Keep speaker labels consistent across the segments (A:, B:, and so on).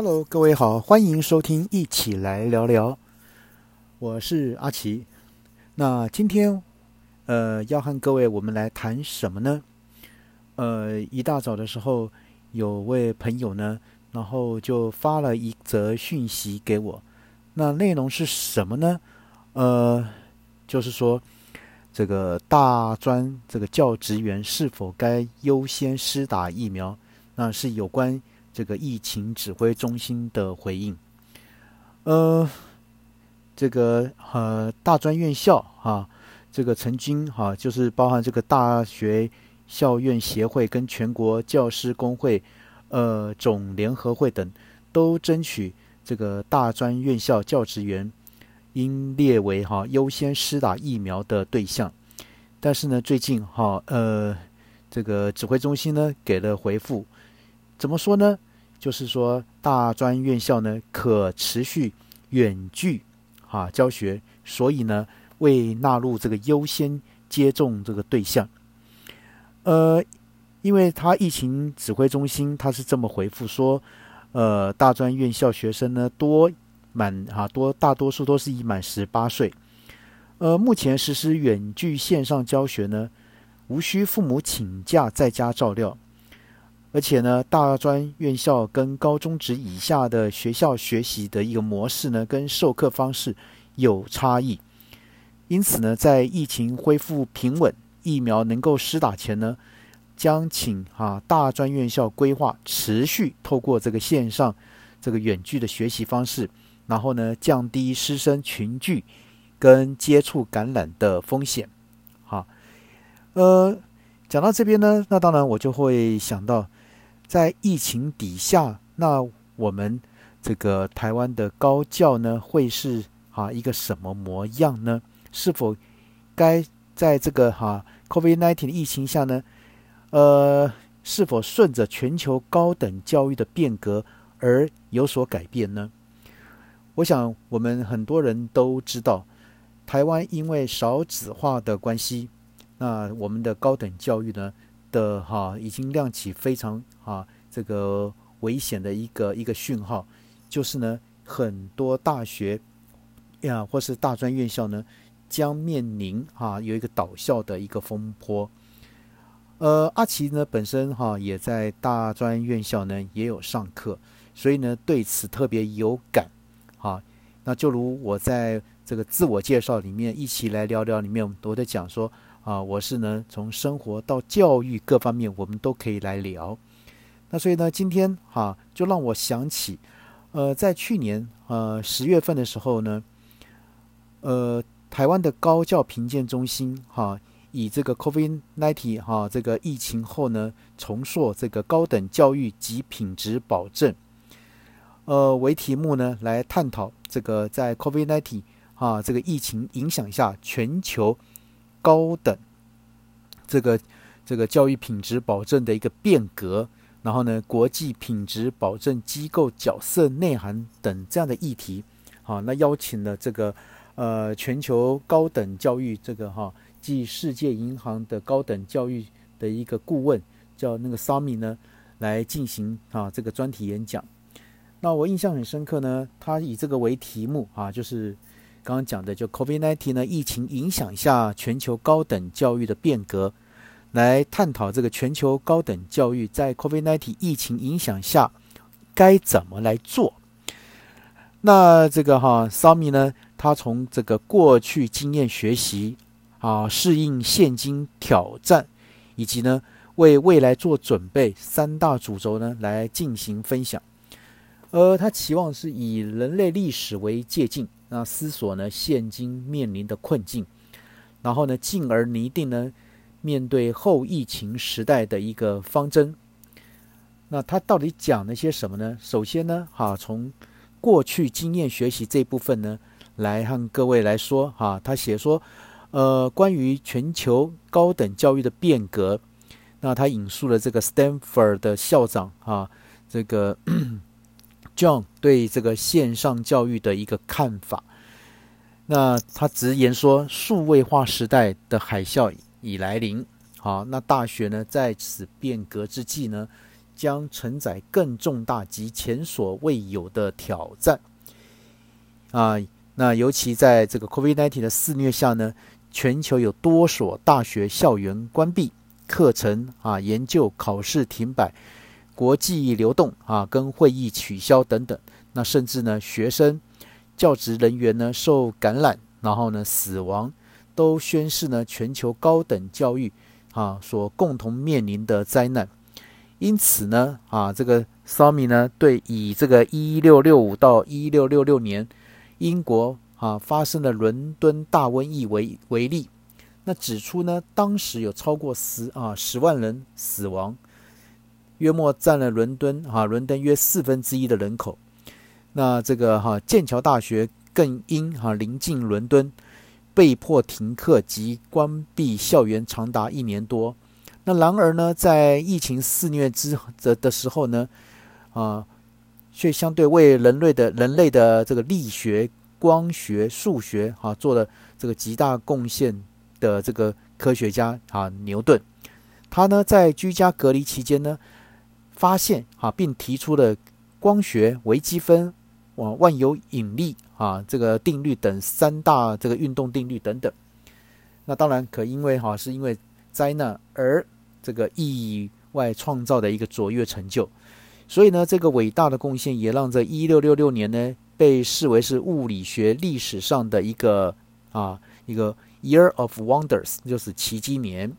A: Hello，各位好，欢迎收听，一起来聊聊。我是阿奇。那今天，呃，要和各位我们来谈什么呢？呃，一大早的时候，有位朋友呢，然后就发了一则讯息给我。那内容是什么呢？呃，就是说，这个大专这个教职员是否该优先施打疫苗？那是有关。这个疫情指挥中心的回应，呃，这个呃大专院校哈，这个曾经哈就是包含这个大学校院协会跟全国教师工会呃总联合会等，都争取这个大专院校教职员应列为哈优先施打疫苗的对象，但是呢，最近哈呃这个指挥中心呢给了回复，怎么说呢？就是说，大专院校呢可持续远距啊教学，所以呢未纳入这个优先接种这个对象。呃，因为他疫情指挥中心他是这么回复说，呃，大专院校学生呢多满哈多大多数都是已满十八岁，呃，目前实施远距线上教学呢，无需父母请假在家照料。而且呢，大专院校跟高中职以下的学校学习的一个模式呢，跟授课方式有差异。因此呢，在疫情恢复平稳、疫苗能够施打前呢，将请啊大专院校规划持续透过这个线上这个远距的学习方式，然后呢，降低师生群聚跟接触感染的风险。好，呃，讲到这边呢，那当然我就会想到。在疫情底下，那我们这个台湾的高教呢，会是啊一个什么模样呢？是否该在这个哈 COVID-19 的疫情下呢，呃，是否顺着全球高等教育的变革而有所改变呢？我想，我们很多人都知道，台湾因为少子化的关系，那我们的高等教育呢？的哈已经亮起非常啊这个危险的一个一个讯号，就是呢很多大学呀或是大专院校呢将面临哈有一个倒校的一个风波。呃，阿奇呢本身哈也在大专院校呢也有上课，所以呢对此特别有感。哈，那就如我在这个自我介绍里面一起来聊聊里面，我在讲说。啊，我是呢，从生活到教育各方面，我们都可以来聊。那所以呢，今天哈，就让我想起，呃，在去年呃十月份的时候呢，呃，台湾的高教评鉴中心哈，以这个 COVID-NINETY 哈这个疫情后呢，重塑这个高等教育及品质保证，呃为题目呢，来探讨这个在 COVID-19 啊这个疫情影响下，全球。高等这个这个教育品质保证的一个变革，然后呢，国际品质保证机构角色内涵等这样的议题，好，那邀请了这个呃全球高等教育这个哈，即世界银行的高等教育的一个顾问，叫那个 Sami 呢，来进行啊这个专题演讲。那我印象很深刻呢，他以这个为题目啊，就是。刚刚讲的就 COVID-19 呢，疫情影响下全球高等教育的变革，来探讨这个全球高等教育在 COVID-19 疫情影响下该怎么来做。那这个哈，Sami 呢，他从这个过去经验学习啊，适应现今挑战，以及呢为未来做准备三大主轴呢来进行分享。而他期望是以人类历史为借鉴。那思索呢，现今面临的困境，然后呢，进而拟定呢，面对后疫情时代的一个方针。那他到底讲了些什么呢？首先呢，哈，从过去经验学习这部分呢，来和各位来说，哈，他写说，呃，关于全球高等教育的变革，那他引述了这个 Stanford 的校长，哈，这个。John 对这个线上教育的一个看法，那他直言说，数位化时代的海啸已来临。好，那大学呢在此变革之际呢，将承载更重大及前所未有的挑战。啊，那尤其在这个 COVID-19 的肆虐下呢，全球有多所大学校园关闭，课程啊、研究、考试停摆，国际流动啊，跟会议取消等等。那甚至呢，学生、教职人员呢受感染，然后呢死亡，都宣示呢全球高等教育啊所共同面临的灾难。因此呢，啊这个 Sami 呢对以这个一六六五到一六六六年英国啊发生的伦敦大瘟疫为为例，那指出呢当时有超过十啊十万人死亡，约莫占了伦敦啊伦敦约四分之一的人口。那这个哈剑桥大学更因哈临近伦敦，被迫停课及关闭校园长达一年多。那然而呢，在疫情肆虐之的的时候呢，啊，却相对为人类的人类的这个力学、光学、数学啊做了这个极大贡献的这个科学家啊牛顿，他呢在居家隔离期间呢，发现啊并提出了光学、微积分。万万有引力啊，这个定律等三大这个运动定律等等。那当然可因为哈是因为灾难而这个意外创造的一个卓越成就，所以呢这个伟大的贡献也让这一六六六年呢被视为是物理学历史上的一个啊一个 Year of Wonders，就是奇迹年。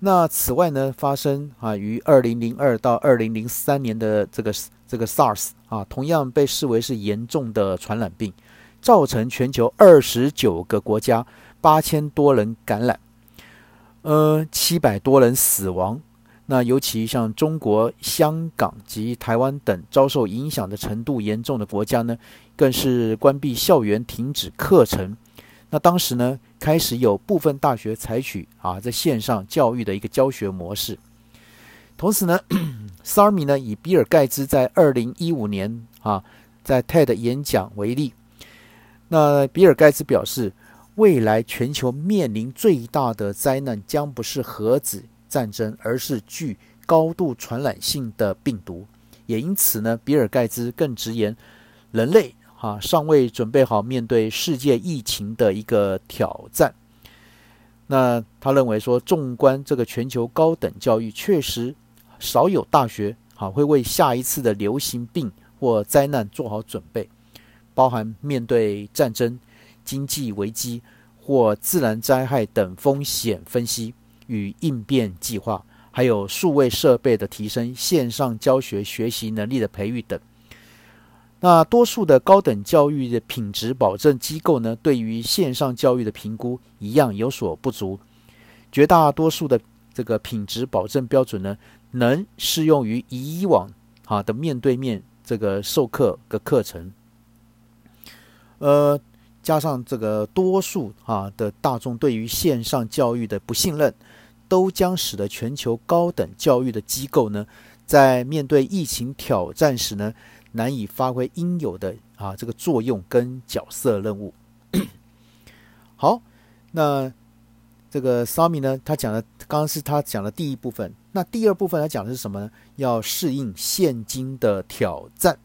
A: 那此外呢发生啊于二零零二到二零零三年的这个。这个 SARS 啊，同样被视为是严重的传染病，造成全球二十九个国家八千多人感染，呃，七百多人死亡。那尤其像中国、香港及台湾等遭受影响的程度严重的国家呢，更是关闭校园、停止课程。那当时呢，开始有部分大学采取啊在线上教育的一个教学模式。同时呢，Sarmi 呢以比尔盖茨在二零一五年啊在 TED 演讲为例，那比尔盖茨表示，未来全球面临最大的灾难将不是核子战争，而是具高度传染性的病毒。也因此呢，比尔盖茨更直言，人类啊尚未准备好面对世界疫情的一个挑战。那他认为说，纵观这个全球高等教育，确实。少有大学好会为下一次的流行病或灾难做好准备，包含面对战争、经济危机或自然灾害等风险分析与应变计划，还有数位设备的提升、线上教学学习能力的培育等。那多数的高等教育的品质保证机构呢，对于线上教育的评估一样有所不足。绝大多数的这个品质保证标准呢？能适用于以往啊的面对面这个授课的课程，呃，加上这个多数啊的大众对于线上教育的不信任，都将使得全球高等教育的机构呢，在面对疫情挑战时呢，难以发挥应有的啊这个作用跟角色任务。好，那这个 Sami 呢，他讲的刚刚是他讲的第一部分。那第二部分他讲的是什么呢？要适应现今的挑战。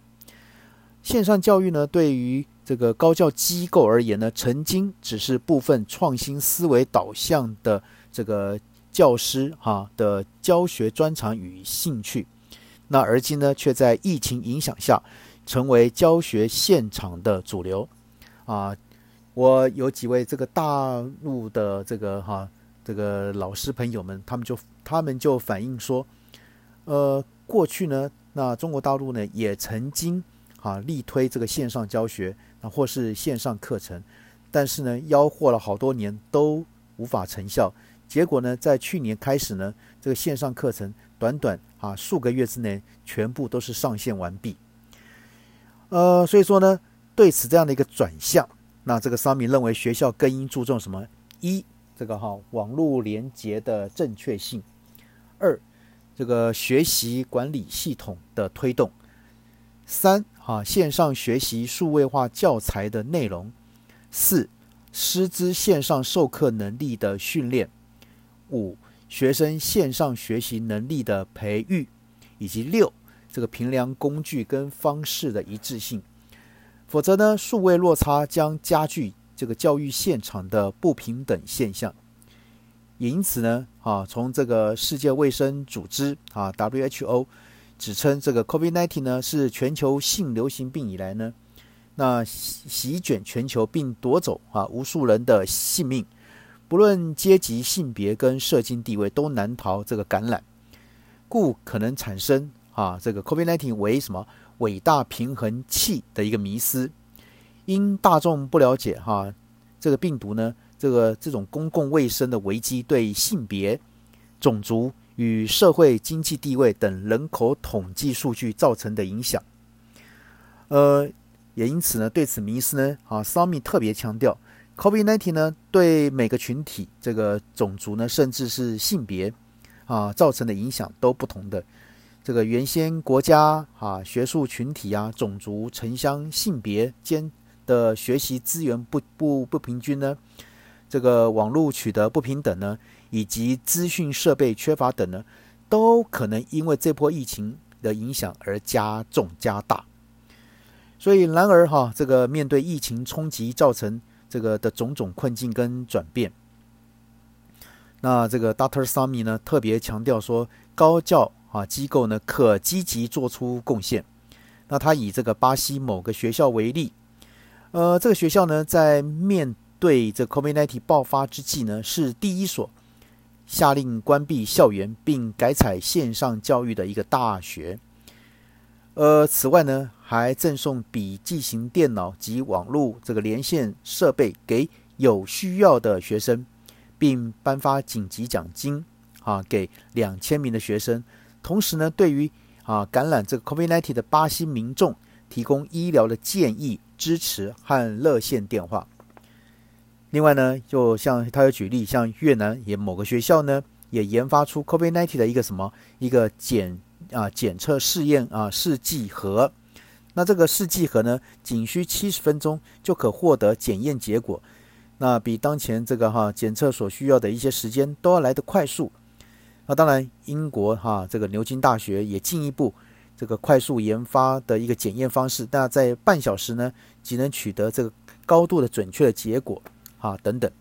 A: 线上教育呢，对于这个高教机构而言呢，曾经只是部分创新思维导向的这个教师哈的教学专长与兴趣。那而今呢，却在疫情影响下，成为教学现场的主流。啊，我有几位这个大陆的这个哈。这个老师朋友们，他们就他们就反映说，呃，过去呢，那中国大陆呢也曾经啊力推这个线上教学啊或是线上课程，但是呢吆喝了好多年都无法成效，结果呢在去年开始呢，这个线上课程短短啊数个月之内全部都是上线完毕，呃，所以说呢对此这样的一个转向，那这个商民认为学校更应注重什么？一。这个哈网络连接的正确性，二这个学习管理系统的推动，三哈线上学习数位化教材的内容，四师资线上授课能力的训练，五学生线上学习能力的培育，以及六这个评量工具跟方式的一致性。否则呢，数位落差将加剧这个教育现场的不平等现象。因此呢，啊，从这个世界卫生组织啊 WHO 指称这个 COVID-19 呢是全球性流行病以来呢，那席卷全球并夺走啊无数人的性命，不论阶级、性别跟社经地位都难逃这个感染，故可能产生啊这个 COVID-19 为什么伟大平衡器的一个迷思，因大众不了解哈这个病毒呢。这个这种公共卫生的危机对性别、种族与社会经济地位等人口统计数据造成的影响，呃，也因此呢，对此迷思呢，啊，桑米特别强调，COVID-19 呢对每个群体、这个种族呢，甚至是性别啊造成的影响都不同的。这个原先国家啊、学术群体啊、种族、城乡、性别间的学习资源不不不平均呢。这个网络取得不平等呢，以及资讯设备缺乏等呢，都可能因为这波疫情的影响而加重加大。所以，然而哈，这个面对疫情冲击造成这个的种种困境跟转变，那这个 Doctor Sami 呢特别强调说，高教啊机构呢可积极做出贡献。那他以这个巴西某个学校为例，呃，这个学校呢在面对这 COVID-19 爆发之际呢，是第一所下令关闭校园并改采线上教育的一个大学。呃，此外呢，还赠送笔记型电脑及网络这个连线设备给有需要的学生，并颁发紧急奖金啊给两千名的学生。同时呢，对于啊感染这个 COVID-19 的巴西民众，提供医疗的建议、支持和热线电话。另外呢，就像他有举例，像越南也某个学校呢，也研发出 COVID-19 的一个什么一个检啊检测试验啊试剂盒。那这个试剂盒呢，仅需七十分钟就可获得检验结果，那比当前这个哈检测所需要的一些时间都要来得快速。那当然，英国哈这个牛津大学也进一步这个快速研发的一个检验方式，那在半小时呢，即能取得这个高度的准确的结果。啊，等等。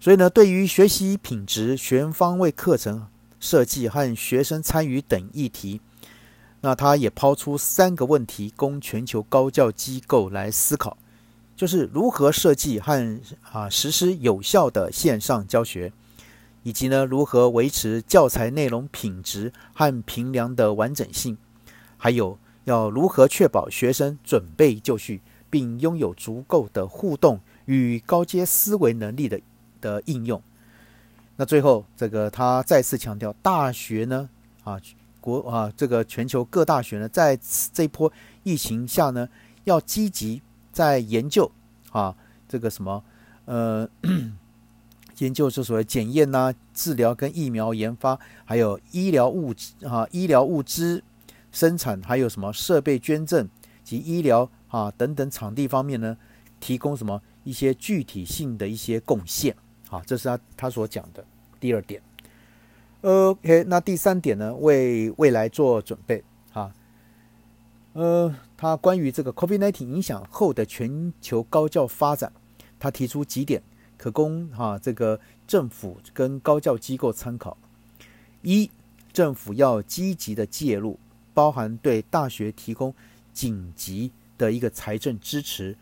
A: 所以呢，对于学习品质、全方位课程设计和学生参与等议题，那他也抛出三个问题供全球高教机构来思考，就是如何设计和啊实施有效的线上教学，以及呢如何维持教材内容品质和评量的完整性，还有要如何确保学生准备就绪，并拥有足够的互动。与高阶思维能力的的应用，那最后这个他再次强调，大学呢啊国啊这个全球各大学呢，在这波疫情下呢，要积极在研究啊这个什么呃 研究这所谓检验呐、治疗跟疫苗研发，还有医疗物质啊医疗物资生产，还有什么设备捐赠及医疗啊等等场地方面呢，提供什么？一些具体性的一些贡献，好，这是他他所讲的第二点。OK，那第三点呢？为未来做准备，哈，呃，他关于这个 COVID-19 影响后的全球高教发展，他提出几点可供哈这个政府跟高教机构参考。一，政府要积极的介入，包含对大学提供紧急的一个财政支持。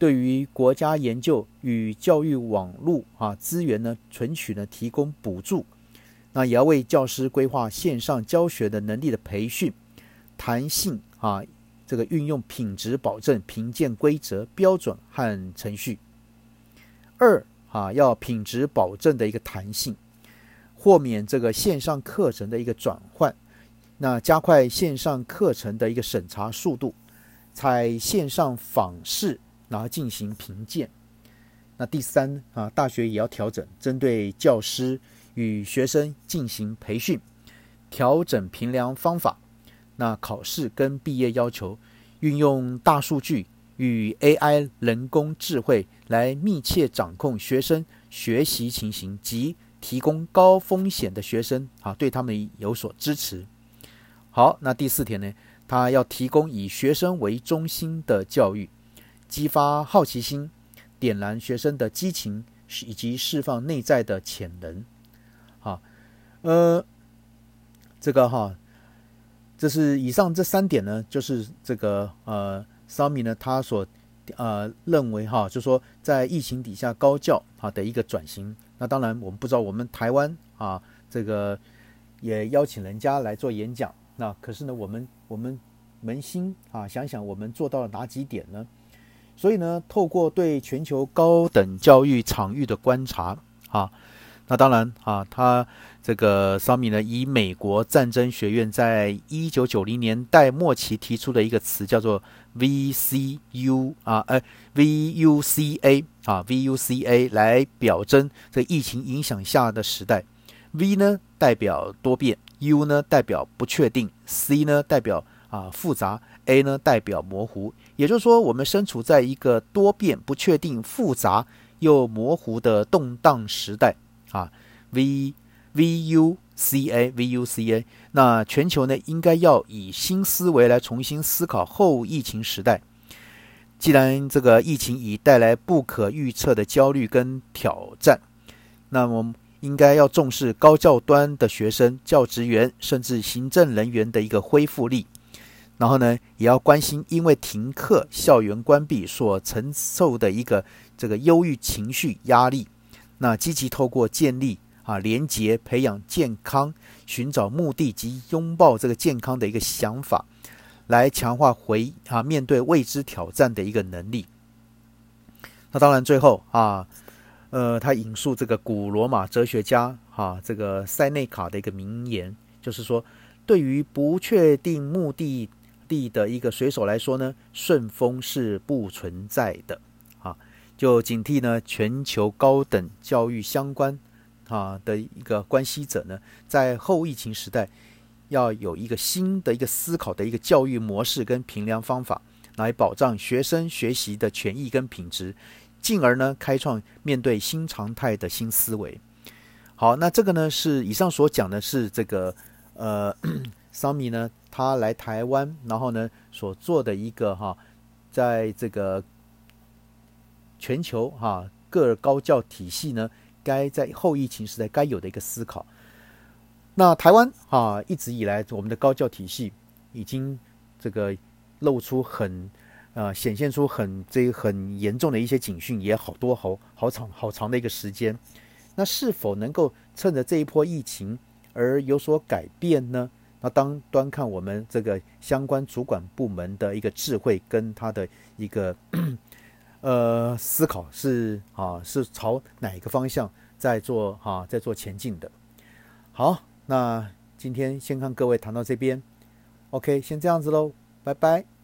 A: 对于国家研究与教育网络啊资源呢存取呢提供补助，那也要为教师规划线上教学的能力的培训，弹性啊这个运用品质保证评鉴规则标准和程序。二啊要品质保证的一个弹性，豁免这个线上课程的一个转换，那加快线上课程的一个审查速度，采线上访视。然后进行评鉴。那第三啊，大学也要调整，针对教师与学生进行培训，调整评量方法。那考试跟毕业要求，运用大数据与 AI 人工智慧来密切掌控学生学习情形及提供高风险的学生啊，对他们有所支持。好，那第四点呢，他要提供以学生为中心的教育，激发好奇心，点燃学生的激情，以及释放内在的潜能。好，呃，这个哈，这是以上这三点呢，就是这个呃，桑米呢他所呃认为哈，就说在疫情底下高教啊的一个转型。那当然，我们不知道我们台湾啊，这个也邀请人家来做演讲。那可是呢，我们我们扪心啊想想，我们做到了哪几点呢？所以呢，透过对全球高等教育场域的观察啊。那当然啊，他这个桑米呢，以美国战争学院在一九九零年代末期提出的一个词叫做 VCU 啊，呃 VUCA 啊 VUCA 来表征这疫情影响下的时代。V 呢代表多变，U 呢代表不确定，C 呢代表啊复杂，A 呢代表模糊。也就是说，我们身处在一个多变、不确定、复杂又模糊的动荡时代。啊，V V U C A V U C A，那全球呢应该要以新思维来重新思考后疫情时代。既然这个疫情已带来不可预测的焦虑跟挑战，那么应该要重视高教端的学生、教职员甚至行政人员的一个恢复力。然后呢，也要关心因为停课、校园关闭所承受的一个这个忧郁情绪压力。那积极透过建立啊连结，培养健康，寻找目的及拥抱这个健康的一个想法，来强化回啊面对未知挑战的一个能力。那当然最后啊，呃，他引述这个古罗马哲学家哈这个塞内卡的一个名言，就是说，对于不确定目的地的一个水手来说呢，顺风是不存在的啊。就警惕呢，全球高等教育相关啊的一个关系者呢，在后疫情时代，要有一个新的一个思考的一个教育模式跟评量方法，来保障学生学习的权益跟品质，进而呢，开创面对新常态的新思维。好，那这个呢是以上所讲的是这个呃，桑米呢他来台湾，然后呢所做的一个哈，在这个。全球哈各高教体系呢，该在后疫情时代该有的一个思考。那台湾啊，一直以来我们的高教体系已经这个露出很呃显现出很这很严重的一些警讯，也好多好好长好长的一个时间。那是否能够趁着这一波疫情而有所改变呢？那当端看我们这个相关主管部门的一个智慧跟他的一个。呃，思考是啊，是朝哪一个方向在做哈，在做前进的。好，那今天先看各位谈到这边，OK，先这样子喽，拜拜。